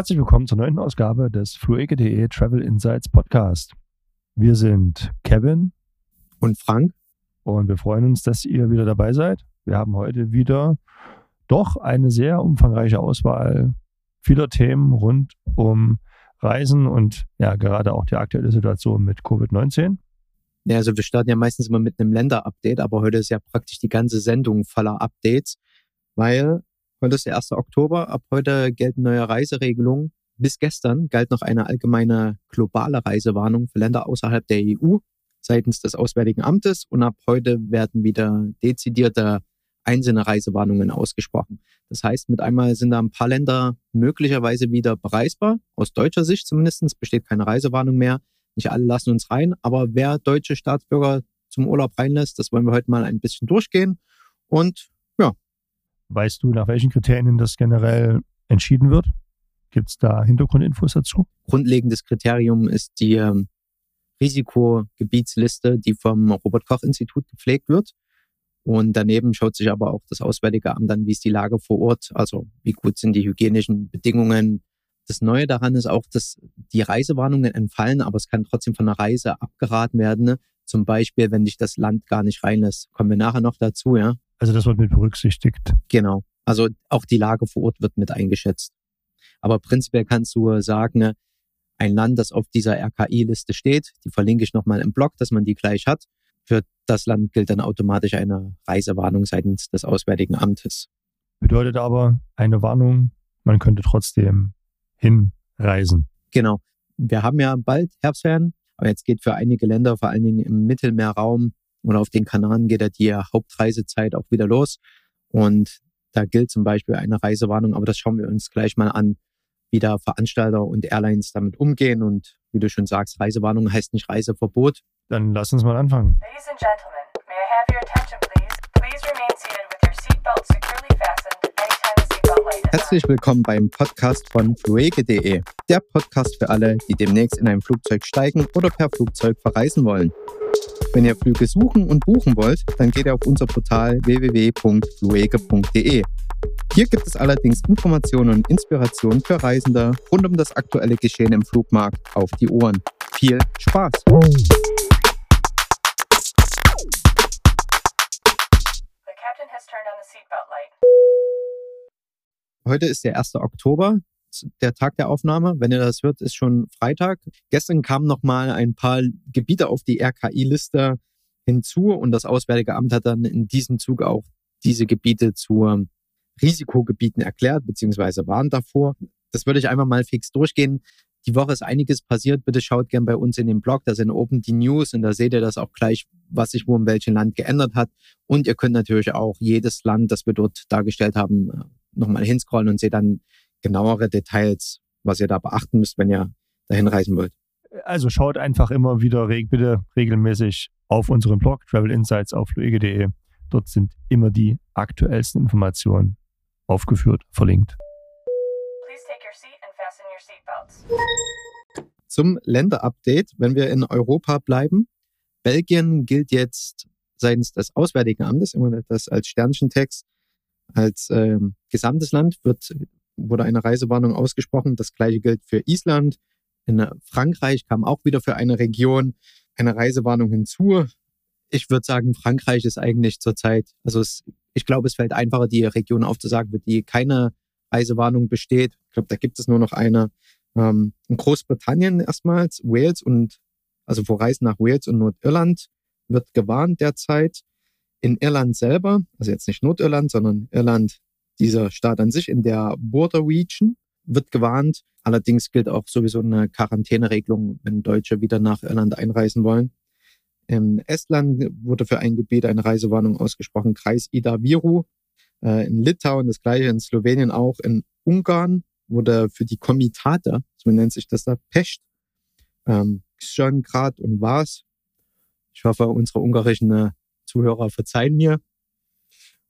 Herzlich willkommen zur neunten Ausgabe des fluege.de Travel Insights Podcast. Wir sind Kevin und Frank und wir freuen uns, dass ihr wieder dabei seid. Wir haben heute wieder doch eine sehr umfangreiche Auswahl vieler Themen rund um Reisen und ja, gerade auch die aktuelle Situation mit Covid-19. Ja, also wir starten ja meistens immer mit einem Länder-Update, aber heute ist ja praktisch die ganze Sendung voller Updates, weil heute ist der 1. Oktober, ab heute gelten neue Reiseregelungen. Bis gestern galt noch eine allgemeine globale Reisewarnung für Länder außerhalb der EU seitens des Auswärtigen Amtes und ab heute werden wieder dezidierte einzelne Reisewarnungen ausgesprochen. Das heißt, mit einmal sind da ein paar Länder möglicherweise wieder bereisbar. Aus deutscher Sicht zumindest besteht keine Reisewarnung mehr. Nicht alle lassen uns rein, aber wer deutsche Staatsbürger zum Urlaub reinlässt, das wollen wir heute mal ein bisschen durchgehen. Und ja. Weißt du, nach welchen Kriterien das generell entschieden wird? Gibt es da Hintergrundinfos dazu? Grundlegendes Kriterium ist die ähm, Risikogebietsliste, die vom Robert Koch Institut gepflegt wird. Und daneben schaut sich aber auch das Auswärtige Amt an, wie ist die Lage vor Ort, also wie gut sind die hygienischen Bedingungen. Das Neue daran ist auch, dass die Reisewarnungen entfallen, aber es kann trotzdem von einer Reise abgeraten werden. Zum Beispiel, wenn dich das Land gar nicht reinlässt. Kommen wir nachher noch dazu, ja? Also das wird mit berücksichtigt. Genau. Also auch die Lage vor Ort wird mit eingeschätzt. Aber prinzipiell kannst du sagen, ne, ein Land, das auf dieser RKI-Liste steht, die verlinke ich nochmal im Blog, dass man die gleich hat. Für das Land gilt dann automatisch eine Reisewarnung seitens des Auswärtigen Amtes. Bedeutet aber eine Warnung, man könnte trotzdem hinreisen. Genau. Wir haben ja bald Herbstferien, aber jetzt geht für einige Länder, vor allen Dingen im Mittelmeerraum oder auf den Kanaren, geht ja die Hauptreisezeit auch wieder los. Und da gilt zum Beispiel eine Reisewarnung, aber das schauen wir uns gleich mal an, wie da Veranstalter und Airlines damit umgehen. Und wie du schon sagst, Reisewarnung heißt nicht Reiseverbot. Dann lass uns mal anfangen. Ladies and gentlemen, may I have your attention please? Please remain seated with your seatbelt securely fastened anytime the seatbelt light is Herzlich willkommen beim Podcast von fluege.de. Der Podcast für alle, die demnächst in ein Flugzeug steigen oder per Flugzeug verreisen wollen. Wenn ihr Flüge suchen und buchen wollt, dann geht ihr auf unser Portal www.fluege.de. Hier gibt es allerdings Informationen und Inspirationen für Reisende rund um das aktuelle Geschehen im Flugmarkt auf die Ohren. Viel Spaß! Heute ist der 1. Oktober, der Tag der Aufnahme. Wenn ihr das hört, ist schon Freitag. Gestern kamen noch mal ein paar Gebiete auf die RKI-Liste hinzu und das Auswärtige Amt hat dann in diesem Zug auch diese Gebiete zu Risikogebieten erklärt, beziehungsweise waren davor. Das würde ich einfach mal fix durchgehen. Die Woche ist einiges passiert. Bitte schaut gern bei uns in den Blog. Da sind oben die News und da seht ihr das auch gleich, was sich wo in welchem Land geändert hat. Und ihr könnt natürlich auch jedes Land, das wir dort dargestellt haben, nochmal hinscrollen und seht dann genauere Details, was ihr da beachten müsst, wenn ihr dahin reisen wollt. Also schaut einfach immer wieder bitte regelmäßig auf unseren Blog Travel Insights auf fluege.de. Dort sind immer die aktuellsten Informationen aufgeführt, verlinkt. Zum Länderupdate, wenn wir in Europa bleiben. Belgien gilt jetzt seitens des Auswärtigen Amtes, immer das als Sternchentext, als ähm, gesamtes Land wird, wurde eine Reisewarnung ausgesprochen. Das gleiche gilt für Island. In Frankreich kam auch wieder für eine Region eine Reisewarnung hinzu. Ich würde sagen, Frankreich ist eigentlich zurzeit, also es ich glaube, es fällt einfacher, die Region aufzusagen, für die keine Reisewarnung besteht. Ich glaube, da gibt es nur noch eine. Ähm, in Großbritannien erstmals, Wales und, also vor Reisen nach Wales und Nordirland wird gewarnt derzeit. In Irland selber, also jetzt nicht Nordirland, sondern Irland, dieser Staat an sich in der Border Region, wird gewarnt. Allerdings gilt auch sowieso eine Quarantäneregelung, wenn Deutsche wieder nach Irland einreisen wollen. In Estland wurde für ein Gebiet eine Reisewarnung ausgesprochen, Kreis Ida Viru. Äh, in Litauen das gleiche, in Slowenien auch. In Ungarn wurde für die Komitate, so nennt sich das da, Pest, ähm, Kschöngrad und Vas. Ich hoffe, unsere ungarischen äh, Zuhörer verzeihen mir.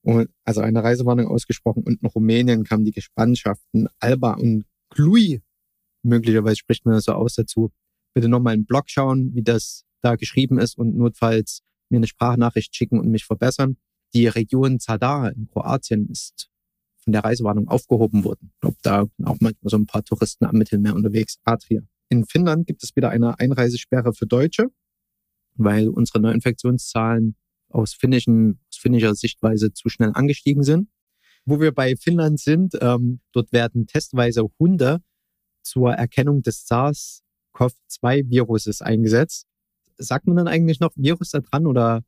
Und, also eine Reisewarnung ausgesprochen. Und in Rumänien kamen die Gespannschaften Alba und Cluj. Möglicherweise spricht man das so aus dazu. Bitte nochmal im Blog schauen, wie das da geschrieben ist und notfalls mir eine Sprachnachricht schicken und mich verbessern. Die Region Zadar in Kroatien ist von der Reisewarnung aufgehoben wurden. Ich glaube, da auch manchmal so ein paar Touristen am Mittelmeer unterwegs. Adria. In Finnland gibt es wieder eine Einreisesperre für Deutsche, weil unsere Neuinfektionszahlen aus, finnischen, aus finnischer Sichtweise zu schnell angestiegen sind. Wo wir bei Finnland sind, ähm, dort werden testweise Hunde zur Erkennung des SARS-CoV-2-Viruses eingesetzt. Sagt man dann eigentlich noch Virus da dran oder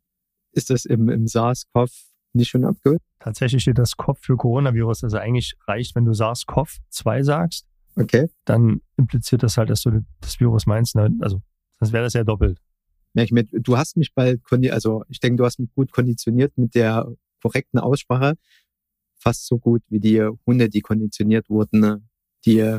ist das im, im SARS-CoV nicht schon abgehört? Tatsächlich steht das CoV für Coronavirus. Also eigentlich reicht, wenn du SARS-CoV-2 sagst. Okay. Dann impliziert das halt, dass du das Virus meinst. Ne? Also, sonst wäre das ja doppelt. Merke ich mit, du hast mich bald, also ich denke, du hast mich gut konditioniert mit der korrekten Aussprache. Fast so gut wie die Hunde, die konditioniert wurden, die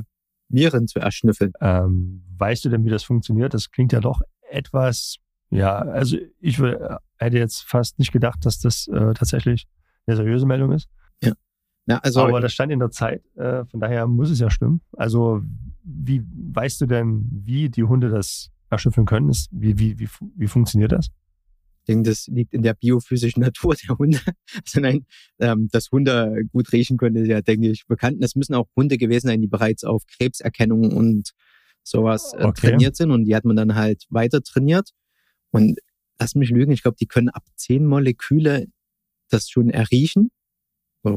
Viren zu erschnüffeln. Ähm, weißt du denn, wie das funktioniert? Das klingt ja doch etwas, ja, also ich würde, hätte jetzt fast nicht gedacht, dass das äh, tatsächlich eine seriöse Meldung ist. Ja. ja also, Aber das stand in der Zeit, äh, von daher muss es ja stimmen. Also wie weißt du denn, wie die Hunde das erschüffeln können? Ist, wie, wie, wie, wie funktioniert das? Ich denke, das liegt in der biophysischen Natur der Hunde. Also nein, ähm, dass Hunde gut riechen können, ist ja, denke ich, bekannt. Das müssen auch Hunde gewesen sein, die bereits auf Krebserkennung und sowas äh, okay. trainiert sind. Und die hat man dann halt weiter trainiert. Und lass mich lügen, ich glaube, die können ab zehn Moleküle das schon erriechen.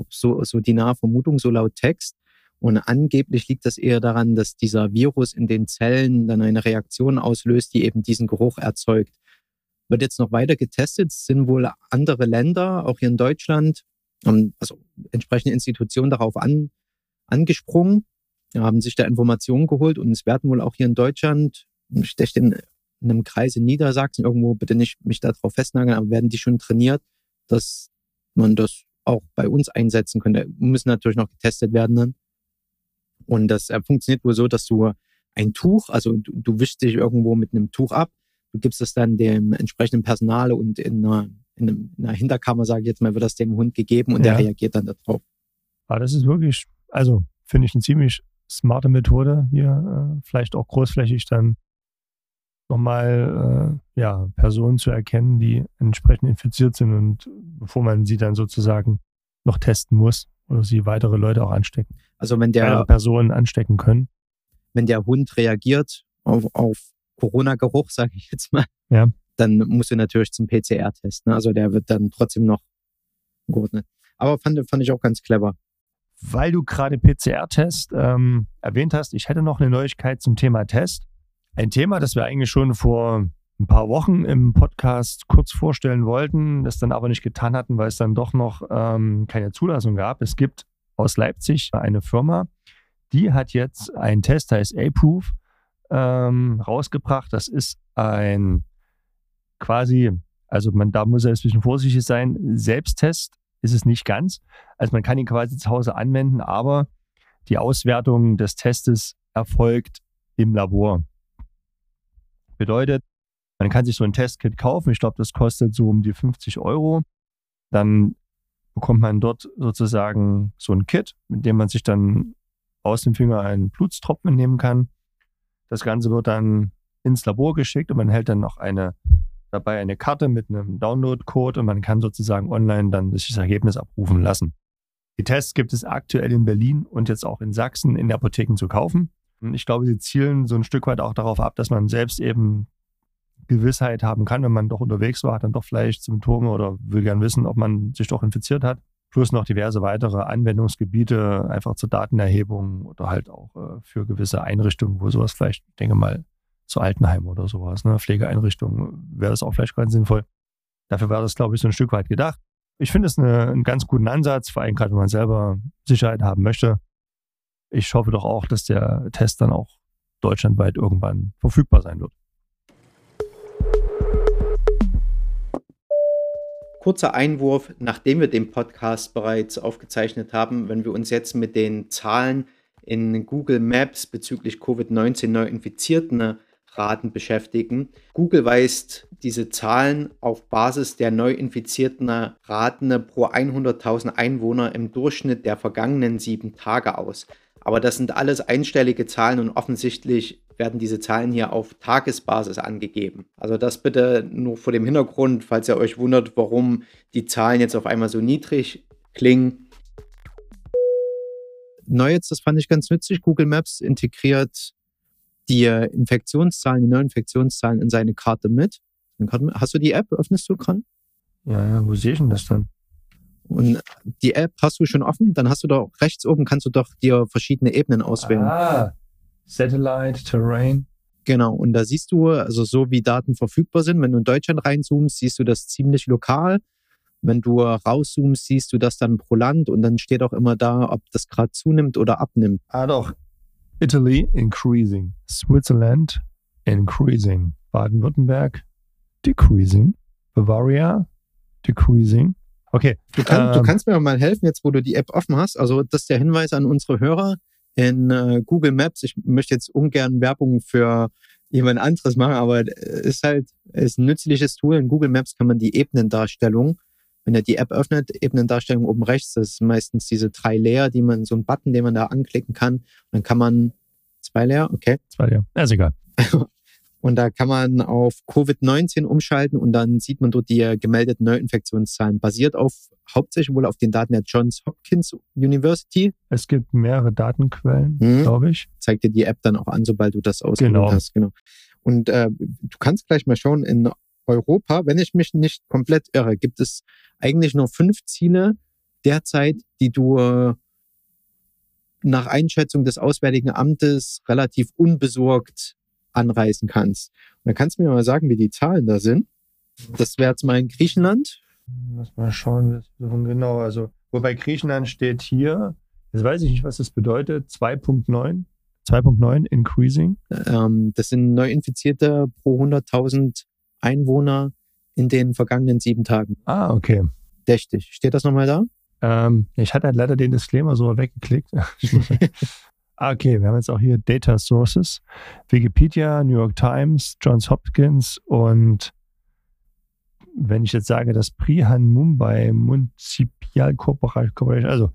So, so die nahe Vermutung, so laut Text. Und angeblich liegt das eher daran, dass dieser Virus in den Zellen dann eine Reaktion auslöst, die eben diesen Geruch erzeugt. Wird jetzt noch weiter getestet, es sind wohl andere Länder, auch hier in Deutschland, also entsprechende Institutionen darauf an, angesprungen, haben sich da Informationen geholt und es werden wohl auch hier in Deutschland, ich denke in, in einem Kreis in Niedersachsen, irgendwo bitte nicht mich darauf festnageln, aber werden die schon trainiert, dass man das auch bei uns einsetzen könnte. Müssen natürlich noch getestet werden dann. Und das äh, funktioniert wohl so, dass du ein Tuch, also du, du wischst dich irgendwo mit einem Tuch ab, du gibst es dann dem entsprechenden Personal und in einer, in, einer Hinterkammer, sage ich jetzt mal, wird das dem Hund gegeben und ja. der reagiert dann darauf. Ah, das ist wirklich, also finde ich eine ziemlich smarte Methode hier, äh, vielleicht auch großflächig dann nochmal äh, ja, Personen zu erkennen, die entsprechend infiziert sind und bevor man sie dann sozusagen noch testen muss oder sie weitere Leute auch anstecken. Also wenn der weitere Personen anstecken können. Wenn der Hund reagiert auf, auf Corona-Geruch, sage ich jetzt mal, ja. dann musst du natürlich zum PCR-Test. Ne? Also der wird dann trotzdem noch geordnet. Aber fand, fand ich auch ganz clever. Weil du gerade PCR-Test ähm, erwähnt hast, ich hätte noch eine Neuigkeit zum Thema Test. Ein Thema, das wir eigentlich schon vor ein paar Wochen im Podcast kurz vorstellen wollten, das dann aber nicht getan hatten, weil es dann doch noch ähm, keine Zulassung gab. Es gibt aus Leipzig eine Firma, die hat jetzt einen Test, heißt A-Proof, ähm, rausgebracht. Das ist ein quasi, also man da muss ein bisschen vorsichtig sein, Selbsttest ist es nicht ganz. Also man kann ihn quasi zu Hause anwenden, aber die Auswertung des Testes erfolgt im Labor. Bedeutet, man kann sich so ein Testkit kaufen. Ich glaube, das kostet so um die 50 Euro. Dann bekommt man dort sozusagen so ein Kit, mit dem man sich dann aus dem Finger einen Blutstropfen nehmen kann. Das Ganze wird dann ins Labor geschickt und man hält dann noch eine dabei eine Karte mit einem Download-Code und man kann sozusagen online dann sich das Ergebnis abrufen lassen. Die Tests gibt es aktuell in Berlin und jetzt auch in Sachsen in der Apotheken zu kaufen. Ich glaube, sie zielen so ein Stück weit auch darauf ab, dass man selbst eben Gewissheit haben kann, wenn man doch unterwegs war, hat dann doch vielleicht Symptome oder will gern wissen, ob man sich doch infiziert hat. Plus noch diverse weitere Anwendungsgebiete, einfach zur Datenerhebung oder halt auch äh, für gewisse Einrichtungen, wo sowas vielleicht, ich denke mal, zu Altenheim oder sowas, ne, Pflegeeinrichtungen, wäre das auch vielleicht ganz sinnvoll. Dafür wäre das, glaube ich, so ein Stück weit gedacht. Ich finde es eine, einen ganz guten Ansatz, vor allem gerade, wenn man selber Sicherheit haben möchte ich hoffe doch auch, dass der Test dann auch deutschlandweit irgendwann verfügbar sein wird. Kurzer Einwurf, nachdem wir den Podcast bereits aufgezeichnet haben, wenn wir uns jetzt mit den Zahlen in Google Maps bezüglich Covid-19 Neuinfizierten Raten beschäftigen. Google weist diese Zahlen auf Basis der Neuinfizierten Raten pro 100.000 Einwohner im Durchschnitt der vergangenen sieben Tage aus. Aber das sind alles einstellige Zahlen und offensichtlich werden diese Zahlen hier auf Tagesbasis angegeben. Also das bitte nur vor dem Hintergrund, falls ihr euch wundert, warum die Zahlen jetzt auf einmal so niedrig klingen. neu jetzt, das fand ich ganz nützlich, Google Maps integriert die Infektionszahlen, die Neuinfektionszahlen in seine Karte mit. Hast du die App? Öffnest du gerade? Ja, ja, wo sehe ich denn das dann? Und die App hast du schon offen, dann hast du doch rechts oben kannst du doch dir verschiedene Ebenen auswählen. Ah, Satellite, Terrain. Genau, und da siehst du, also so wie Daten verfügbar sind, wenn du in Deutschland reinzoomst, siehst du das ziemlich lokal. Wenn du rauszoomst, siehst du das dann pro Land und dann steht auch immer da, ob das gerade zunimmt oder abnimmt. Ah doch. Italy increasing. Switzerland increasing. Baden-Württemberg decreasing. Bavaria decreasing. Okay. Du, kann, ähm, du, kannst mir mal helfen, jetzt wo du die App offen hast. Also das ist der Hinweis an unsere Hörer in äh, Google Maps. Ich möchte jetzt ungern Werbung für jemand anderes machen, aber es ist halt ist ein nützliches Tool. In Google Maps kann man die Ebenendarstellung, wenn er die App öffnet, Ebenendarstellung oben rechts, das ist meistens diese drei Layer, die man, so ein Button, den man da anklicken kann. dann kann man zwei Layer, okay. Zwei Layer, ja, ist egal. Und da kann man auf Covid-19 umschalten und dann sieht man dort die äh, gemeldeten Neuinfektionszahlen. Basiert auf hauptsächlich wohl auf den Daten der Johns Hopkins University. Es gibt mehrere Datenquellen, mhm. glaube ich. Zeigt dir die App dann auch an, sobald du das ausgewählt genau. hast. Genau. Und äh, du kannst gleich mal schauen, in Europa, wenn ich mich nicht komplett irre, gibt es eigentlich nur fünf Ziele derzeit, die du äh, nach Einschätzung des Auswärtigen Amtes relativ unbesorgt anreisen kannst. Und da kannst du mir mal sagen, wie die Zahlen da sind. Das wäre jetzt mal in Griechenland. Lass mal schauen, genau. Also, wobei Griechenland steht hier, jetzt weiß ich nicht, was das bedeutet, 2.9. 2.9 increasing. Ähm, das sind Neuinfizierte pro 100.000 Einwohner in den vergangenen sieben Tagen. Ah, okay. Dächtig. Steht das nochmal da? Ähm, ich hatte halt leider den Disclaimer so weggeklickt. Ah, okay, wir haben jetzt auch hier Data Sources. Wikipedia, New York Times, Johns Hopkins und wenn ich jetzt sage, das Prihan Mumbai Municipal Corporation, also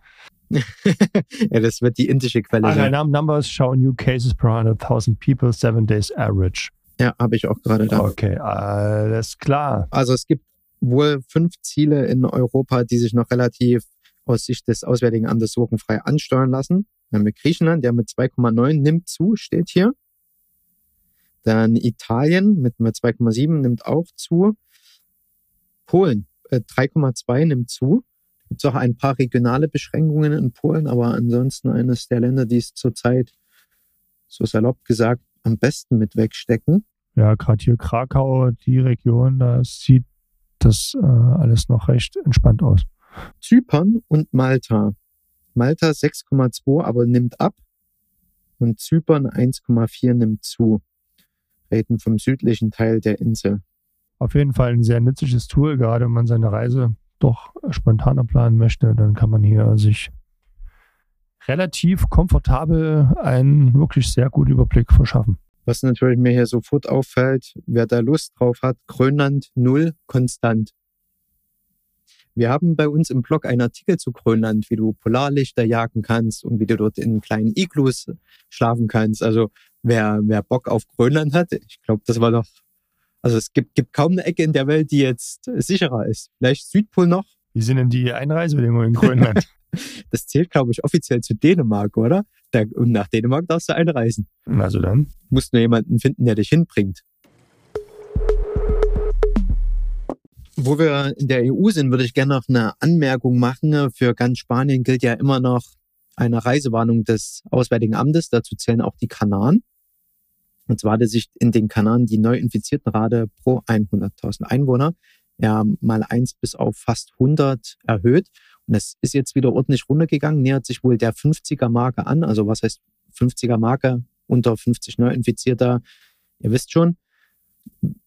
ja, das wird die indische Quelle ah, sein. Numbers show new cases per 100.000 people, seven days average. Ja, habe ich auch gerade da. Okay, alles klar. Also es gibt wohl fünf Ziele in Europa, die sich noch relativ aus Sicht des Auswärtigen Amtes sorgenfrei ansteuern lassen. Dann haben wir Griechenland, der mit 2,9 nimmt zu, steht hier. Dann Italien mit 2,7 nimmt auch zu. Polen äh, 3,2 nimmt zu. Gibt es auch ein paar regionale Beschränkungen in Polen, aber ansonsten eines der Länder, die es zurzeit, so salopp gesagt, am besten mit wegstecken. Ja, gerade hier Krakau, die Region, da sieht das äh, alles noch recht entspannt aus. Zypern und Malta Malta 6,2, aber nimmt ab. Und Zypern 1,4 nimmt zu. Reden vom südlichen Teil der Insel. Auf jeden Fall ein sehr nützliches Tool, gerade wenn man seine Reise doch spontaner planen möchte. Dann kann man hier sich relativ komfortabel einen wirklich sehr guten Überblick verschaffen. Was natürlich mir hier sofort auffällt, wer da Lust drauf hat, Grönland null konstant. Wir haben bei uns im Blog einen Artikel zu Grönland, wie du Polarlichter jagen kannst und wie du dort in kleinen Iglus schlafen kannst. Also wer, wer Bock auf Grönland hat, ich glaube, das war doch, also es gibt, gibt kaum eine Ecke in der Welt, die jetzt sicherer ist. Vielleicht Südpol noch. Wie sind denn die Einreisebedingungen in Grönland? das zählt, glaube ich, offiziell zu Dänemark, oder? und nach Dänemark darfst du einreisen. Also dann? Du musst nur jemanden finden, der dich hinbringt. Wo wir in der EU sind, würde ich gerne noch eine Anmerkung machen. Für ganz Spanien gilt ja immer noch eine Reisewarnung des Auswärtigen Amtes. Dazu zählen auch die Kanaren. Und zwar hatte sich in den Kanaren die Neuinfiziertenrate pro 100.000 Einwohner ja mal eins bis auf fast 100 erhöht. Und es ist jetzt wieder ordentlich runtergegangen, nähert sich wohl der 50er Marke an. Also was heißt 50er Marke? Unter 50 Neuinfizierter, ihr wisst schon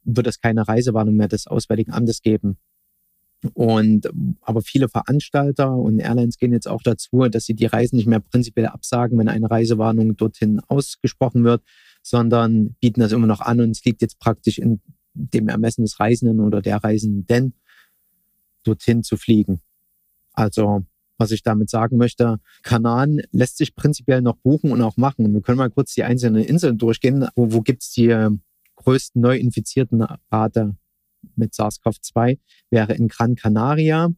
wird es keine Reisewarnung mehr des Auswärtigen Amtes geben. Und aber viele Veranstalter und Airlines gehen jetzt auch dazu, dass sie die Reisen nicht mehr prinzipiell absagen, wenn eine Reisewarnung dorthin ausgesprochen wird, sondern bieten das immer noch an und es liegt jetzt praktisch in dem Ermessen des Reisenden oder der Reisenden, dorthin zu fliegen. Also, was ich damit sagen möchte, Kanaren lässt sich prinzipiell noch buchen und auch machen. Wir können mal kurz die einzelnen Inseln durchgehen. Wo, wo gibt's die größten Neuinfizierten Rate mit SARS-CoV-2 wäre in Gran Canaria.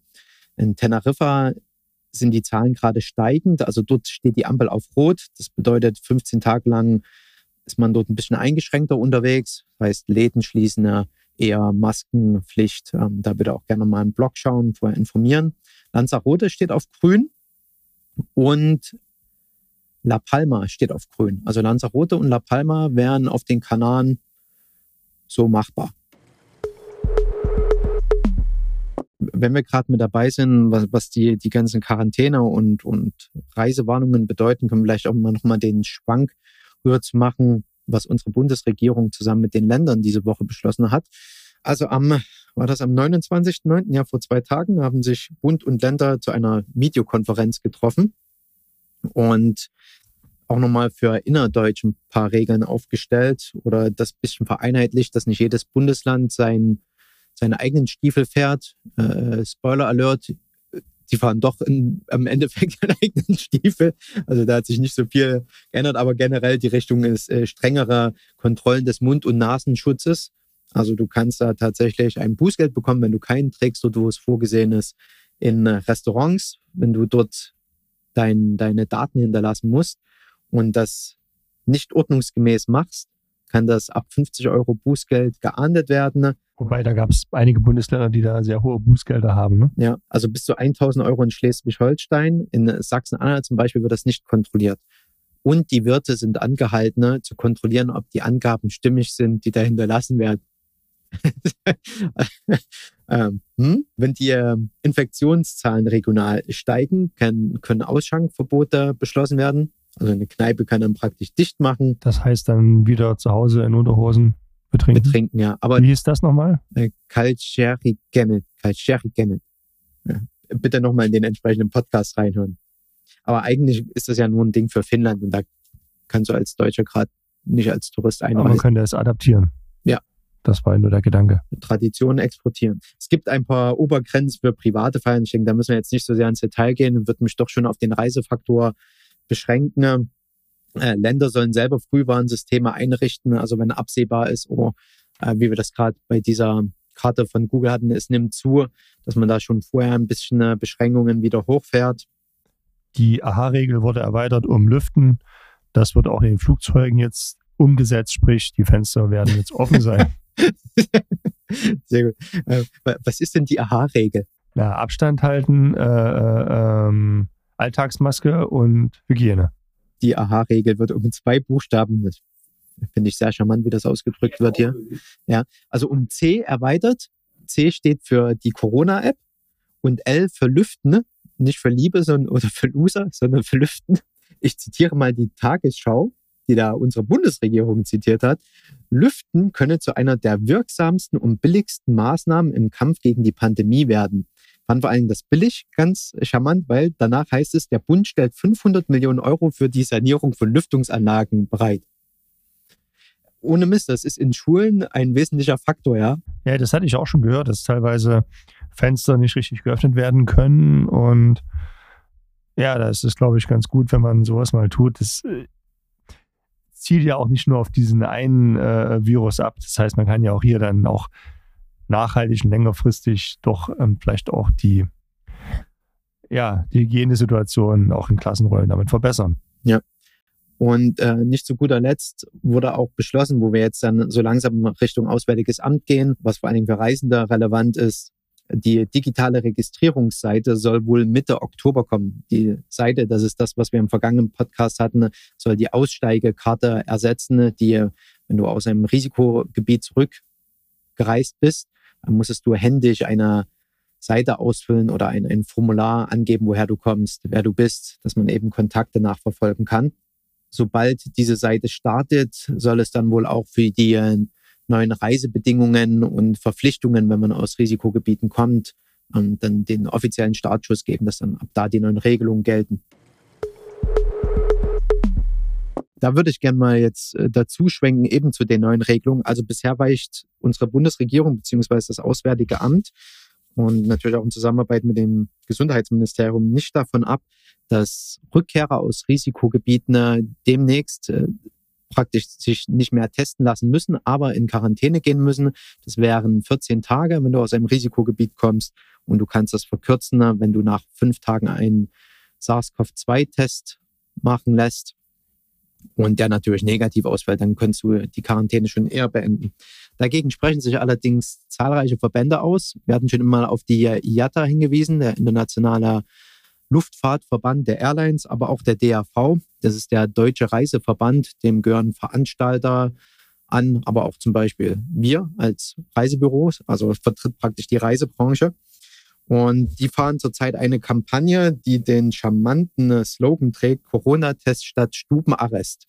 In Teneriffa sind die Zahlen gerade steigend. Also dort steht die Ampel auf Rot. Das bedeutet, 15 Tage lang ist man dort ein bisschen eingeschränkter unterwegs. Das heißt, Läden schließen, eher Maskenpflicht. Ähm, da bitte auch gerne mal im Blog schauen, vorher informieren. Lanzarote steht auf Grün und La Palma steht auf Grün. Also Lanzarote und La Palma wären auf den Kanaren so machbar. Wenn wir gerade mit dabei sind, was, was die, die ganzen Quarantäne und, und Reisewarnungen bedeuten, können wir vielleicht auch mal nochmal den Schwank rüber zu machen, was unsere Bundesregierung zusammen mit den Ländern diese Woche beschlossen hat. Also am, war das am 29.09., ja vor zwei Tagen, haben sich Bund und Länder zu einer Videokonferenz getroffen und auch nochmal für innerdeutsch ein paar Regeln aufgestellt oder das bisschen vereinheitlicht, dass nicht jedes Bundesland sein, seine eigenen Stiefel fährt. Äh, Spoiler Alert, die fahren doch in, am Endeffekt ihren eigenen Stiefel. Also da hat sich nicht so viel geändert, aber generell die Richtung ist äh, strengere Kontrollen des Mund- und Nasenschutzes. Also du kannst da tatsächlich ein Bußgeld bekommen, wenn du keinen trägst, dort wo es vorgesehen ist, in Restaurants, wenn du dort dein, deine Daten hinterlassen musst und das nicht ordnungsgemäß machst, kann das ab 50 Euro Bußgeld geahndet werden. Wobei, da gab es einige Bundesländer, die da sehr hohe Bußgelder haben. Ne? Ja, also bis zu 1000 Euro in Schleswig-Holstein. In Sachsen-Anhalt zum Beispiel wird das nicht kontrolliert. Und die Wirte sind angehalten, ne, zu kontrollieren, ob die Angaben stimmig sind, die da hinterlassen werden. ähm, hm? Wenn die äh, Infektionszahlen regional steigen, können, können Ausschankverbote beschlossen werden. Also eine Kneipe kann dann praktisch dicht machen. Das heißt dann wieder zu Hause in Unterhosen betrinken? Betrinken, ja. Aber Wie ist das nochmal? Äh, Kaltscheri Gennet. Kaltscheri Gennet. Ja. Bitte nochmal in den entsprechenden Podcast reinhören. Aber eigentlich ist das ja nur ein Ding für Finnland und da kannst du als Deutscher gerade nicht als Tourist einreisen. Aber man könnte es adaptieren. Ja. Das war nur der Gedanke. Traditionen exportieren. Es gibt ein paar Obergrenzen für private Feiern. Ich denke, da müssen wir jetzt nicht so sehr ins Detail gehen und würde mich doch schon auf den Reisefaktor beschränken. Äh, Länder sollen selber Frühwarnsysteme einrichten. Also wenn absehbar ist, oh, äh, wie wir das gerade bei dieser Karte von Google hatten, es nimmt zu, dass man da schon vorher ein bisschen äh, Beschränkungen wieder hochfährt. Die AHA-Regel wurde erweitert um Lüften. Das wird auch in den Flugzeugen jetzt umgesetzt, sprich, die Fenster werden jetzt offen sein. Sehr gut. Äh, was ist denn die AHA-Regel? Ja, Abstand halten, äh, äh, ähm, Alltagsmaske und Hygiene. Die AHA-Regel wird um zwei Buchstaben, das finde ich sehr charmant, wie das ausgedrückt wird hier. Ja, also um C erweitert. C steht für die Corona-App und L für Lüften, nicht für Liebe sondern, oder für Loser, sondern für Lüften. Ich zitiere mal die Tagesschau, die da unsere Bundesregierung zitiert hat. Lüften könne zu einer der wirksamsten und billigsten Maßnahmen im Kampf gegen die Pandemie werden fand vor allem das billig ganz charmant, weil danach heißt es, der Bund stellt 500 Millionen Euro für die Sanierung von Lüftungsanlagen bereit. Ohne Mist, das ist in Schulen ein wesentlicher Faktor, ja. Ja, das hatte ich auch schon gehört, dass teilweise Fenster nicht richtig geöffnet werden können und ja, das ist, glaube ich, ganz gut, wenn man sowas mal tut. Das äh, zielt ja auch nicht nur auf diesen einen äh, Virus ab. Das heißt, man kann ja auch hier dann auch nachhaltig und längerfristig doch ähm, vielleicht auch die, ja, die Hygienesituation auch in Klassenrollen damit verbessern. Ja. Und äh, nicht zu guter Letzt wurde auch beschlossen, wo wir jetzt dann so langsam Richtung Auswärtiges Amt gehen, was vor allen Dingen für Reisende relevant ist. Die digitale Registrierungsseite soll wohl Mitte Oktober kommen. Die Seite, das ist das, was wir im vergangenen Podcast hatten, soll die Aussteigekarte ersetzen, die, wenn du aus einem Risikogebiet zurückgereist bist, musstest du händisch eine Seite ausfüllen oder ein, ein Formular angeben, woher du kommst, wer du bist, dass man eben Kontakte nachverfolgen kann. Sobald diese Seite startet, soll es dann wohl auch für die äh, neuen Reisebedingungen und Verpflichtungen, wenn man aus Risikogebieten kommt, ähm, dann den offiziellen Startschuss geben, dass dann ab da die neuen Regelungen gelten. Da würde ich gerne mal jetzt äh, dazu schwenken, eben zu den neuen Regelungen. Also bisher weicht unsere Bundesregierung beziehungsweise das Auswärtige Amt und natürlich auch in Zusammenarbeit mit dem Gesundheitsministerium nicht davon ab, dass Rückkehrer aus Risikogebieten äh, demnächst äh, praktisch sich nicht mehr testen lassen müssen, aber in Quarantäne gehen müssen. Das wären 14 Tage, wenn du aus einem Risikogebiet kommst. Und du kannst das verkürzen, wenn du nach fünf Tagen einen SARS-CoV-2-Test machen lässt und der natürlich negativ ausfällt, dann könntest du die Quarantäne schon eher beenden. Dagegen sprechen sich allerdings zahlreiche Verbände aus. Wir hatten schon immer auf die IATA hingewiesen, der internationale Luftfahrtverband der Airlines, aber auch der DAV. Das ist der Deutsche Reiseverband, dem gehören Veranstalter an, aber auch zum Beispiel wir als Reisebüros, also vertritt praktisch die Reisebranche. Und die fahren zurzeit eine Kampagne, die den charmanten Slogan trägt, Corona-Test statt Stubenarrest.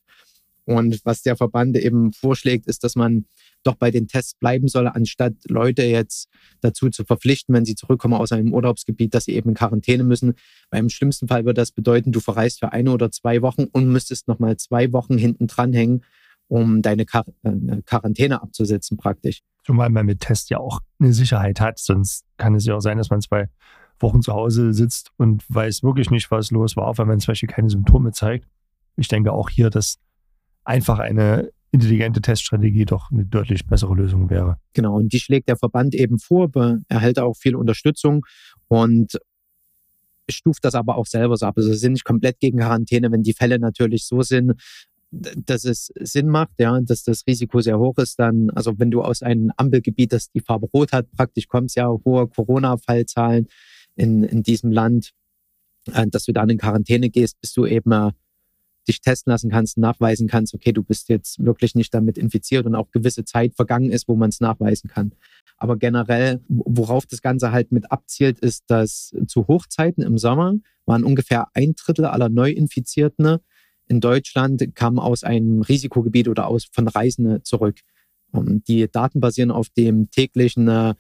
Und was der Verband eben vorschlägt, ist, dass man doch bei den Tests bleiben soll, anstatt Leute jetzt dazu zu verpflichten, wenn sie zurückkommen aus einem Urlaubsgebiet, dass sie eben in Quarantäne müssen. Weil im schlimmsten Fall würde das bedeuten, du verreist für eine oder zwei Wochen und müsstest nochmal zwei Wochen hinten dranhängen, um deine Quar äh, Quarantäne abzusetzen praktisch. Zumal man mit Test ja auch eine Sicherheit hat, sonst kann es ja auch sein, dass man zwei Wochen zu Hause sitzt und weiß wirklich nicht, was los war, weil man zum Beispiel keine Symptome zeigt. Ich denke auch hier, dass einfach eine intelligente Teststrategie doch eine deutlich bessere Lösung wäre. Genau, und die schlägt der Verband eben vor, erhält auch viel Unterstützung und stuft das aber auch selber so ab. Also sind nicht komplett gegen Quarantäne, wenn die Fälle natürlich so sind, dass es Sinn macht, ja, dass das Risiko sehr hoch ist, dann, also wenn du aus einem Ampelgebiet, das die Farbe rot hat, praktisch kommst ja hohe Corona-Fallzahlen in, in diesem Land, äh, dass du dann in Quarantäne gehst, bis du eben äh, dich testen lassen kannst, nachweisen kannst, okay, du bist jetzt wirklich nicht damit infiziert und auch gewisse Zeit vergangen ist, wo man es nachweisen kann. Aber generell, worauf das Ganze halt mit abzielt, ist, dass zu Hochzeiten im Sommer waren ungefähr ein Drittel aller Neuinfizierten in Deutschland kamen aus einem Risikogebiet oder aus von Reisenden zurück. Die Daten basieren auf dem täglichen äh,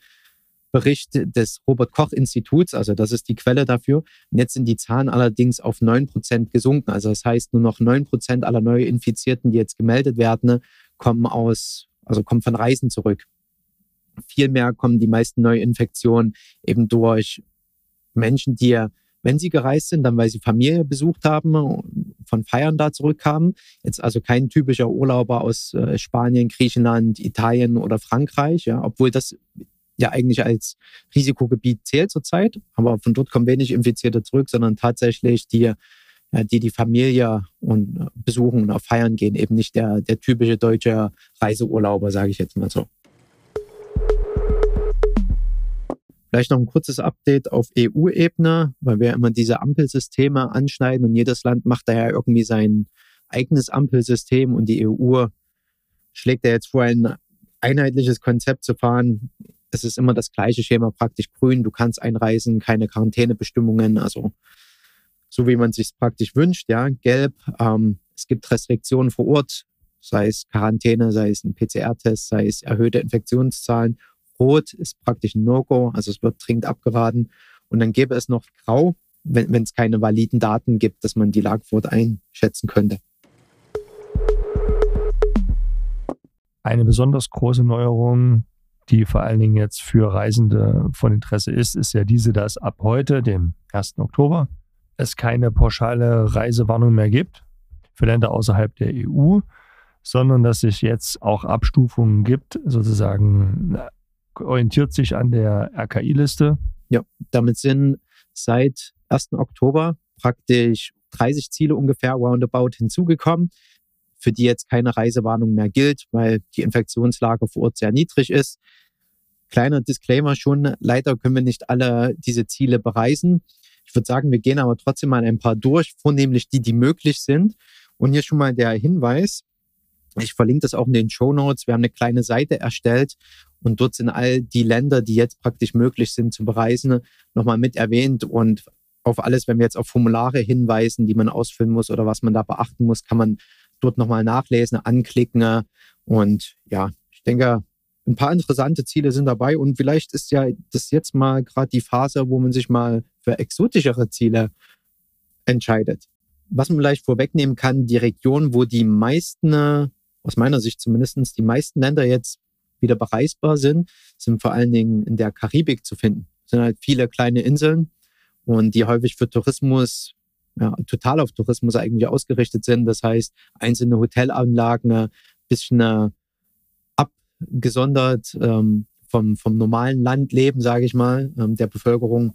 Bericht des Robert Koch Instituts, also das ist die Quelle dafür. Und jetzt sind die Zahlen allerdings auf 9% gesunken. Also das heißt, nur noch 9% aller Neuinfizierten, die jetzt gemeldet werden, kommen aus, also kommen von Reisen zurück. Vielmehr kommen die meisten Neuinfektionen eben durch Menschen, die, wenn sie gereist sind, dann weil sie Familie besucht haben, von Feiern da zurückkamen. Jetzt also kein typischer Urlauber aus äh, Spanien, Griechenland, Italien oder Frankreich, ja, obwohl das ja eigentlich als Risikogebiet zählt zurzeit. Aber von dort kommen wenig Infizierte zurück, sondern tatsächlich die, die die Familie und äh, besuchen und auf Feiern gehen, eben nicht der, der typische deutsche Reiseurlauber, sage ich jetzt mal so. Vielleicht noch ein kurzes Update auf EU-Ebene, weil wir immer diese Ampelsysteme anschneiden und jedes Land macht daher irgendwie sein eigenes Ampelsystem und die EU schlägt ja jetzt vor, ein einheitliches Konzept zu fahren, es ist immer das gleiche Schema, praktisch grün, du kannst einreisen, keine Quarantänebestimmungen, also so wie man sich praktisch wünscht, ja, gelb, ähm, es gibt Restriktionen vor Ort, sei es Quarantäne, sei es ein PCR-Test, sei es erhöhte Infektionszahlen. Rot ist praktisch ein No-Go, also es wird dringend abgeraten. Und dann gäbe es noch Grau, wenn es keine validen Daten gibt, dass man die Ort einschätzen könnte. Eine besonders große Neuerung die vor allen Dingen jetzt für Reisende von Interesse ist, ist ja diese, dass ab heute, dem 1. Oktober, es keine pauschale Reisewarnung mehr gibt für Länder außerhalb der EU, sondern dass es jetzt auch Abstufungen gibt, sozusagen orientiert sich an der RKI-Liste. Ja, damit sind seit 1. Oktober praktisch 30 Ziele ungefähr roundabout hinzugekommen, für die jetzt keine Reisewarnung mehr gilt, weil die Infektionslage vor Ort sehr niedrig ist. Kleiner Disclaimer schon, leider können wir nicht alle diese Ziele bereisen. Ich würde sagen, wir gehen aber trotzdem mal ein paar durch, vornehmlich die, die möglich sind. Und hier schon mal der Hinweis. Ich verlinke das auch in den Show Notes. Wir haben eine kleine Seite erstellt und dort sind all die Länder, die jetzt praktisch möglich sind zu bereisen, nochmal mit erwähnt. Und auf alles, wenn wir jetzt auf Formulare hinweisen, die man ausfüllen muss oder was man da beachten muss, kann man dort nochmal nachlesen, anklicken. Und ja, ich denke, ein paar interessante Ziele sind dabei und vielleicht ist ja das jetzt mal gerade die Phase, wo man sich mal für exotischere Ziele entscheidet. Was man vielleicht vorwegnehmen kann, die Region, wo die meisten, aus meiner Sicht zumindest, die meisten Länder jetzt wieder bereisbar sind, sind vor allen Dingen in der Karibik zu finden. Es sind halt viele kleine Inseln und die häufig für Tourismus ja, total auf Tourismus eigentlich ausgerichtet sind. Das heißt, einzelne Hotelanlagen ein bisschen äh, abgesondert ähm, vom, vom normalen Landleben, sage ich mal, ähm, der Bevölkerung.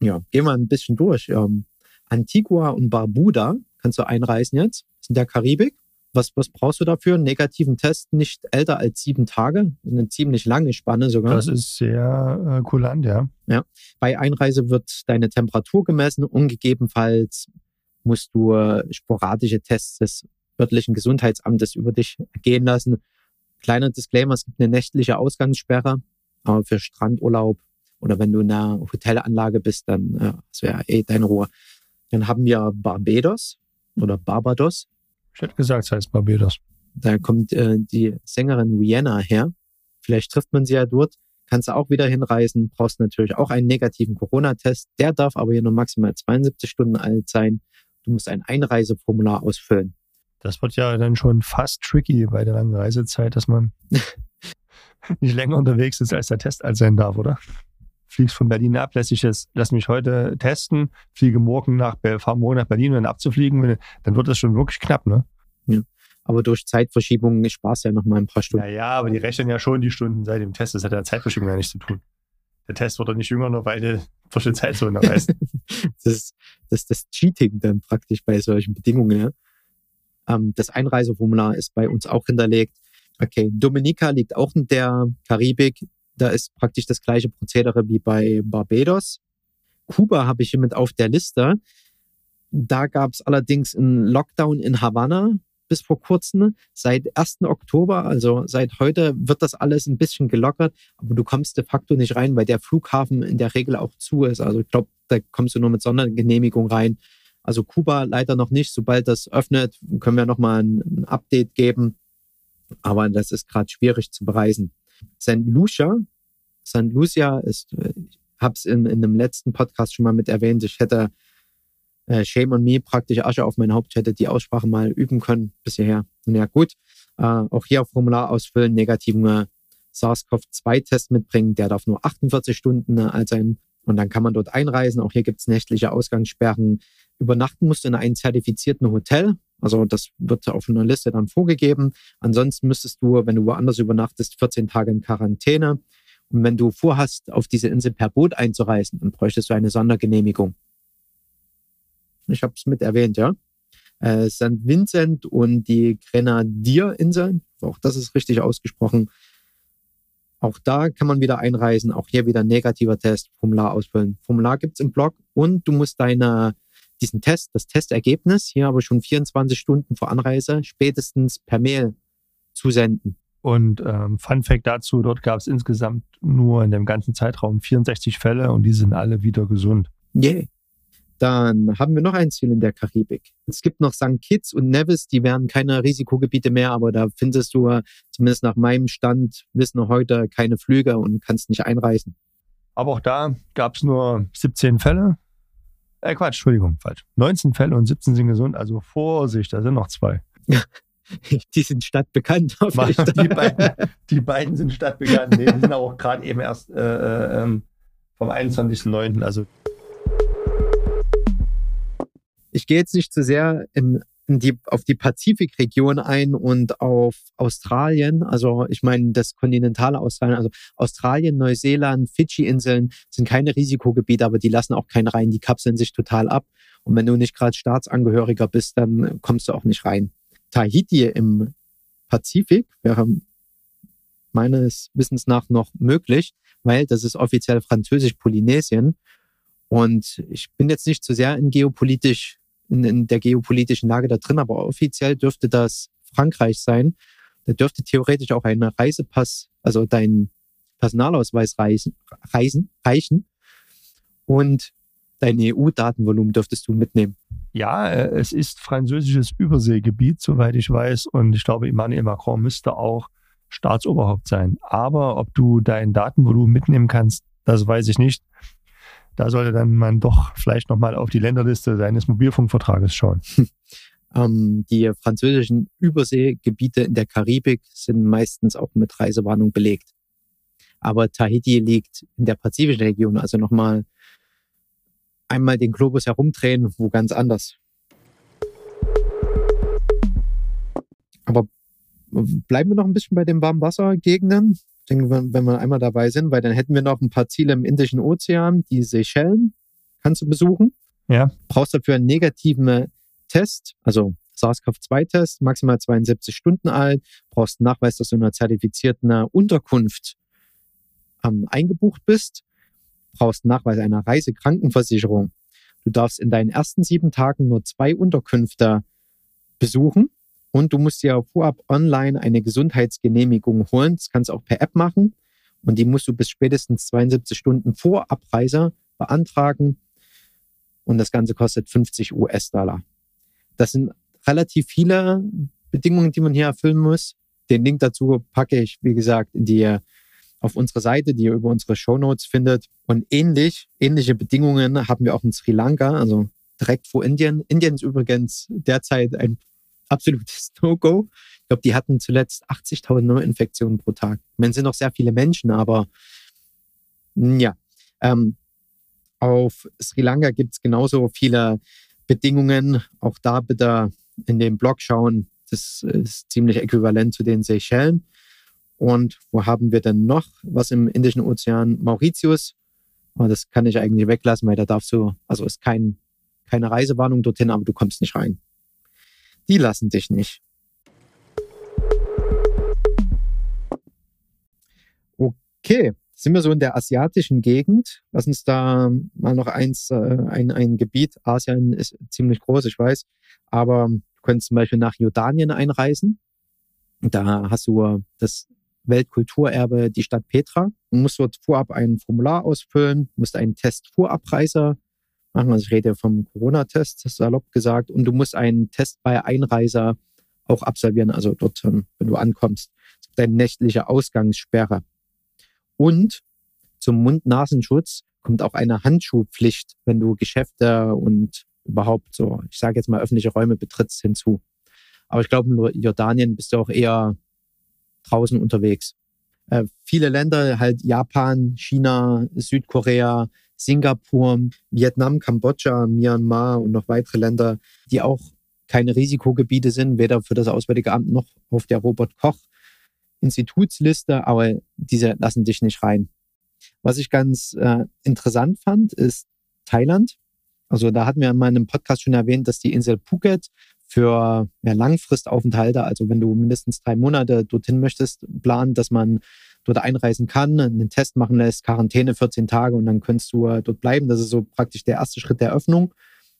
Ja, gehen wir ein bisschen durch. Ähm, Antigua und Barbuda kannst du einreisen jetzt, in der Karibik. Was, was brauchst du dafür? Einen negativen Test nicht älter als sieben Tage. Eine ziemlich lange Spanne sogar. Das ist sehr äh, kulant, ja. Ja. Bei Einreise wird deine Temperatur gemessen und gegebenenfalls musst du äh, sporadische Tests des örtlichen Gesundheitsamtes über dich gehen lassen. Kleiner Disclaimer, es gibt eine nächtliche Ausgangssperre, aber für Strandurlaub oder wenn du in einer Hotelanlage bist, dann äh, das wäre eh deine Ruhe. Dann haben wir Barbados oder Barbados. Ich hätte gesagt, es heißt Barbados. Da kommt äh, die Sängerin Rihanna her. Vielleicht trifft man sie ja dort. Kannst du auch wieder hinreisen. Brauchst natürlich auch einen negativen Corona-Test. Der darf aber hier nur maximal 72 Stunden alt sein. Du musst ein Einreiseformular ausfüllen. Das wird ja dann schon fast tricky bei der langen Reisezeit, dass man nicht länger unterwegs ist, als der Test alt sein darf, oder? Fliegst von Berlin ab, lässt sich das, lass mich heute testen, fliege morgen nach, fahre morgen nach Berlin, um dann abzufliegen, dann wird das schon wirklich knapp, ne? Ja. Aber durch Zeitverschiebungen sparst du ja noch mal ein paar Stunden. Ja, ja, aber die rechnen ja schon die Stunden seit dem Test. Das hat ja Zeitverschiebung ja nichts zu tun. Der Test wird doch nicht jünger, nur weil du durch die Zeitzone reist. das, ist, das ist das Cheating dann praktisch bei solchen Bedingungen. Ja? Ähm, das Einreiseformular ist bei uns auch hinterlegt. Okay, Dominica liegt auch in der Karibik. Da ist praktisch das gleiche Prozedere wie bei Barbados. Kuba habe ich hiermit auf der Liste. Da gab es allerdings einen Lockdown in Havanna bis vor kurzem. Seit 1. Oktober, also seit heute, wird das alles ein bisschen gelockert, aber du kommst de facto nicht rein, weil der Flughafen in der Regel auch zu ist. Also ich glaube, da kommst du nur mit Sondergenehmigung rein. Also Kuba leider noch nicht. Sobald das öffnet, können wir nochmal ein, Update geben. Aber das ist gerade schwierig zu bereisen. St. Lucia, St. Lucia ist, ich habe es in, in einem letzten Podcast schon mal mit erwähnt, ich hätte äh, Shame on me, praktisch Asche auf mein Haupt, hätte die Aussprache mal üben können bis hierher. Und ja gut, äh, auch hier Formular ausfüllen, negativen äh, SARS-CoV-2-Test mitbringen, der darf nur 48 Stunden äh, alt sein und dann kann man dort einreisen. Auch hier gibt es nächtliche Ausgangssperren. Übernachten musst du in einem zertifizierten Hotel. Also das wird auf einer Liste dann vorgegeben. Ansonsten müsstest du, wenn du woanders übernachtest, 14 Tage in Quarantäne. Und wenn du vorhast, auf diese Insel per Boot einzureisen, dann bräuchtest du eine Sondergenehmigung. Ich habe es mit erwähnt, ja. Äh, St. Vincent und die Grenadierinseln, auch das ist richtig ausgesprochen. Auch da kann man wieder einreisen, auch hier wieder negativer Test, Formular ausfüllen. Formular gibt's im Blog und du musst deine, diesen Test, das Testergebnis, hier aber schon 24 Stunden vor Anreise, spätestens per Mail zusenden. Und ähm, Fun Fact dazu, dort gab es insgesamt nur in dem ganzen Zeitraum 64 Fälle und die sind alle wieder gesund. Yeah. Dann haben wir noch ein Ziel in der Karibik. Es gibt noch St. Kitts und Nevis, die wären keine Risikogebiete mehr, aber da findest du zumindest nach meinem Stand wissen heute keine Flüge und kannst nicht einreisen. Aber auch da gab es nur 17 Fälle. Äh, Quatsch, Entschuldigung, falsch. 19 Fälle und 17 sind gesund, also Vorsicht, da sind noch zwei. die sind stadtbekannt. Die beiden, die beiden sind stadtbekannt. Nee, die sind auch gerade eben erst äh, äh, ähm, vom 21.09. Also ich gehe jetzt nicht zu sehr in die, auf die Pazifikregion ein und auf Australien. Also ich meine das kontinentale Australien, also Australien, Neuseeland, Fidschi-Inseln sind keine Risikogebiete, aber die lassen auch keinen rein. Die kapseln sich total ab. Und wenn du nicht gerade Staatsangehöriger bist, dann kommst du auch nicht rein. Tahiti im Pazifik wäre meines Wissens nach noch möglich, weil das ist offiziell französisch-Polynesien. Und ich bin jetzt nicht zu so sehr in geopolitisch in, in der geopolitischen Lage da drin, aber offiziell dürfte das Frankreich sein. Da dürfte theoretisch auch ein Reisepass, also dein Personalausweis reisen, reisen, reichen. Und dein EU-Datenvolumen dürftest du mitnehmen. Ja, äh, es ist französisches Überseegebiet, soweit ich weiß. Und ich glaube, Emmanuel Macron müsste auch Staatsoberhaupt sein. Aber ob du dein Datenvolumen mitnehmen kannst, das weiß ich nicht. Da sollte dann man doch vielleicht nochmal auf die Länderliste seines Mobilfunkvertrages schauen. Ähm, die französischen Überseegebiete in der Karibik sind meistens auch mit Reisewarnung belegt. Aber Tahiti liegt in der pazifischen Region, also nochmal einmal den Globus herumdrehen, wo ganz anders. Aber bleiben wir noch ein bisschen bei den Warmwassergegenden. Ich denke, wenn wir einmal dabei sind, weil dann hätten wir noch ein paar Ziele im Indischen Ozean. Die Seychellen kannst du besuchen. Ja. Brauchst dafür einen negativen Test, also SARS-CoV-2-Test, maximal 72 Stunden alt. Brauchst einen Nachweis, dass du in einer zertifizierten Unterkunft ähm, eingebucht bist. Brauchst einen Nachweis einer Reisekrankenversicherung. Du darfst in deinen ersten sieben Tagen nur zwei Unterkünfte besuchen und du musst dir vorab online eine Gesundheitsgenehmigung holen. Das kannst du auch per App machen. Und die musst du bis spätestens 72 Stunden vor Abreise beantragen. Und das Ganze kostet 50 US-Dollar. Das sind relativ viele Bedingungen, die man hier erfüllen muss. Den Link dazu packe ich, wie gesagt, in die, auf unsere Seite, die ihr über unsere Show Notes findet. Und ähnlich, ähnliche Bedingungen haben wir auch in Sri Lanka, also direkt vor Indien. Indien ist übrigens derzeit ein absolutes No-Go. Ich glaube, die hatten zuletzt 80.000 Neuinfektionen pro Tag. Es sind noch sehr viele Menschen, aber ja. Ähm, auf Sri Lanka gibt es genauso viele Bedingungen. Auch da bitte in dem Blog schauen. Das ist ziemlich äquivalent zu den Seychellen. Und wo haben wir denn noch was im Indischen Ozean? Mauritius. Aber das kann ich eigentlich weglassen, weil da darfst du, also ist kein, keine Reisewarnung dorthin, aber du kommst nicht rein die lassen dich nicht. Okay, sind wir so in der asiatischen Gegend. Lass uns da mal noch eins, äh, ein, ein Gebiet. Asien ist ziemlich groß, ich weiß. Aber du könntest zum Beispiel nach Jordanien einreisen. Da hast du das Weltkulturerbe, die Stadt Petra. Du musst dort vorab ein Formular ausfüllen, musst einen Test Vorabreise machen. Also ich rede vom Corona-Test, salopp gesagt. Und du musst einen Test bei Einreiser auch absolvieren, also dort, wenn du ankommst. Es gibt eine nächtliche Ausgangssperre. Und zum Mund-Nasenschutz kommt auch eine Handschuhpflicht, wenn du Geschäfte und überhaupt so, ich sage jetzt mal, öffentliche Räume betrittst hinzu. Aber ich glaube, in Jordanien bist du auch eher draußen unterwegs. Äh, viele Länder, halt Japan, China, Südkorea, Singapur, Vietnam, Kambodscha, Myanmar und noch weitere Länder, die auch keine Risikogebiete sind, weder für das Auswärtige Amt noch auf der Robert Koch Institutsliste, aber diese lassen dich nicht rein. Was ich ganz äh, interessant fand, ist Thailand. Also da hatten wir in meinem Podcast schon erwähnt, dass die Insel Phuket für ja, Langfristaufenthalte, also wenn du mindestens drei Monate dorthin möchtest, plant, dass man dort einreisen kann, einen Test machen lässt, Quarantäne 14 Tage und dann könntest du äh, dort bleiben. Das ist so praktisch der erste Schritt der Öffnung.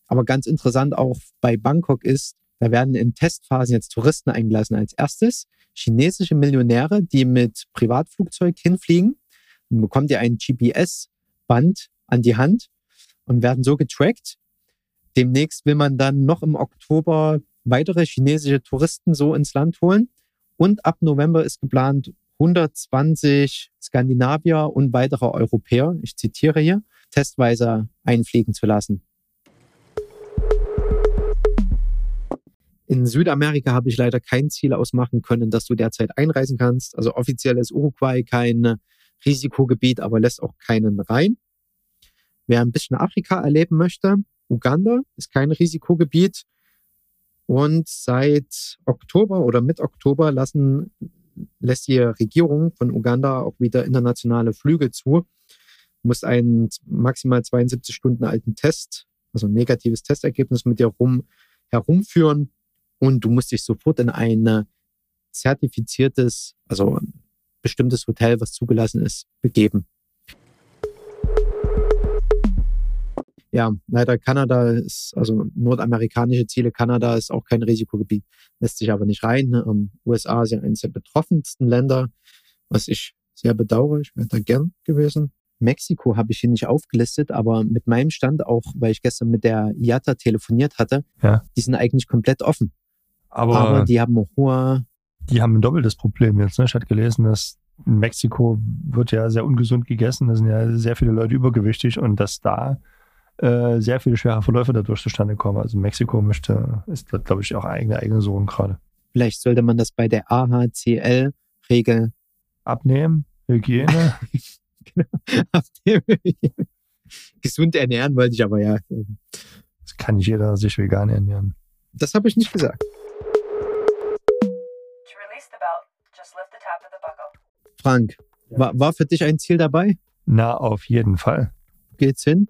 Aber ganz interessant auch bei Bangkok ist, da werden in Testphasen jetzt Touristen eingelassen. Als erstes chinesische Millionäre, die mit Privatflugzeug hinfliegen. Dann bekommt ihr ein GPS-Band an die Hand und werden so getrackt. Demnächst will man dann noch im Oktober weitere chinesische Touristen so ins Land holen. Und ab November ist geplant, 120 Skandinavier und weitere Europäer, ich zitiere hier, testweise einfliegen zu lassen. In Südamerika habe ich leider kein Ziel ausmachen können, dass du derzeit einreisen kannst. Also offiziell ist Uruguay kein Risikogebiet, aber lässt auch keinen rein. Wer ein bisschen Afrika erleben möchte, Uganda ist kein Risikogebiet. Und seit Oktober oder mit Oktober lassen lässt die Regierung von Uganda auch wieder internationale Flüge zu, muss einen maximal 72 Stunden alten Test, also ein negatives Testergebnis mit dir rum, herumführen und du musst dich sofort in ein zertifiziertes, also bestimmtes Hotel, was zugelassen ist, begeben. Ja, leider Kanada ist, also nordamerikanische Ziele, Kanada ist auch kein Risikogebiet, lässt sich aber nicht rein. Ähm, USA sind eines der betroffensten Länder, was ich sehr bedauere. Ich wäre da gern gewesen. Mexiko habe ich hier nicht aufgelistet, aber mit meinem Stand auch, weil ich gestern mit der IATA telefoniert hatte, ja. die sind eigentlich komplett offen. Aber, aber die haben hohe. Die haben ein doppeltes Problem jetzt. Ne? Ich hatte gelesen, dass in Mexiko wird ja sehr ungesund gegessen. Da sind ja sehr viele Leute übergewichtig und dass da äh, sehr viele schwere Verläufe dadurch zustande kommen. Also Mexiko möchte, ist, glaube ich, auch eigene eigene Sohn gerade. Vielleicht sollte man das bei der gesund ernähren wollte ich aber ja. Das kann nicht jeder sich vegan ernähren. Das habe ich nicht gesagt. Frank, war, war für dich ein Ziel dabei? Na, auf jeden Fall. Geht's hin?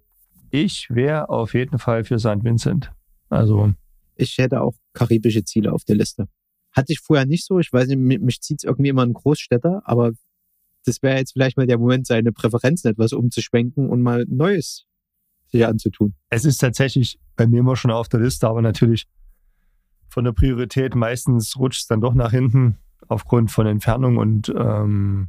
Ich wäre auf jeden Fall für St. Vincent. Also. Ich hätte auch karibische Ziele auf der Liste. Hatte ich vorher nicht so. Ich weiß nicht, mich, zieht es irgendwie immer in Großstädter, aber das wäre jetzt vielleicht mal der Moment, seine Präferenzen etwas umzuschwenken und mal Neues sich anzutun. Es ist tatsächlich bei mir immer schon auf der Liste, aber natürlich von der Priorität meistens rutscht es dann doch nach hinten aufgrund von Entfernung und ähm,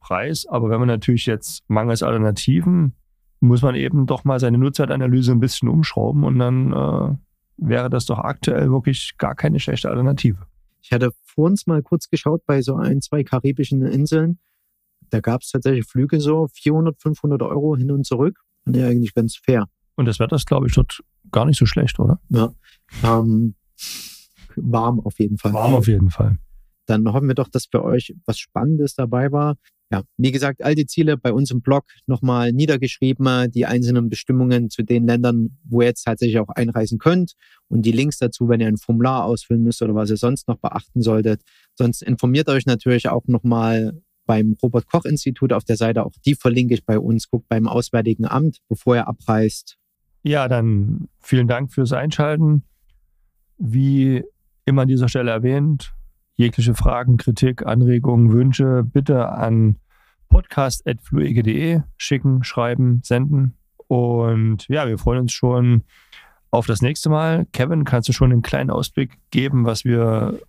Preis. Aber wenn man natürlich jetzt mangels Alternativen, muss man eben doch mal seine Nutzzeitanalyse ein bisschen umschrauben und dann äh, wäre das doch aktuell wirklich gar keine schlechte Alternative. Ich hatte vor uns mal kurz geschaut bei so ein, zwei karibischen Inseln. Da gab es tatsächlich Flüge so 400, 500 Euro hin und zurück. Und ja eigentlich ganz fair. Und das Wetter ist, glaube ich, dort gar nicht so schlecht, oder? Ja. Ähm, warm auf jeden Fall. Warm auf jeden Fall. Dann hoffen wir doch, dass für euch was Spannendes dabei war. Ja, wie gesagt, all die Ziele bei uns im Blog nochmal niedergeschrieben, die einzelnen Bestimmungen zu den Ländern, wo ihr jetzt tatsächlich auch einreisen könnt und die Links dazu, wenn ihr ein Formular ausfüllen müsst oder was ihr sonst noch beachten solltet. Sonst informiert euch natürlich auch nochmal beim Robert Koch Institut auf der Seite, auch die verlinke ich bei uns. Guckt beim Auswärtigen Amt, bevor ihr abreist. Ja, dann vielen Dank fürs Einschalten. Wie immer an dieser Stelle erwähnt, jegliche Fragen, Kritik, Anregungen, Wünsche bitte an podcast.fluege.de schicken, schreiben, senden. Und ja, wir freuen uns schon auf das nächste Mal. Kevin, kannst du schon einen kleinen Ausblick geben, was wir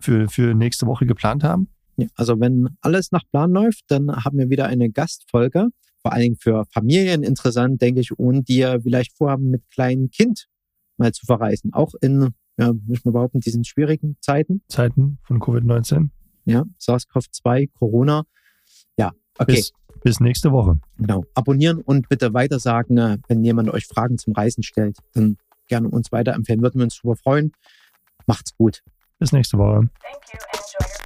für, für nächste Woche geplant haben? Ja, also wenn alles nach Plan läuft, dann haben wir wieder eine Gastfolge, vor allen Dingen für Familien interessant, denke ich, und die ja vielleicht vorhaben, mit kleinem Kind mal zu verreisen. Auch in, ja, muss man behaupten, diesen schwierigen Zeiten. Zeiten von Covid-19. Ja, SARS-CoV-2, Corona. Ja, okay. Bis, bis nächste Woche. Genau. Abonnieren und bitte weitersagen, äh, wenn jemand euch Fragen zum Reisen stellt, dann gerne uns weiterempfehlen. Würden wir uns super freuen. Macht's gut. Bis nächste Woche. Thank you and enjoy your.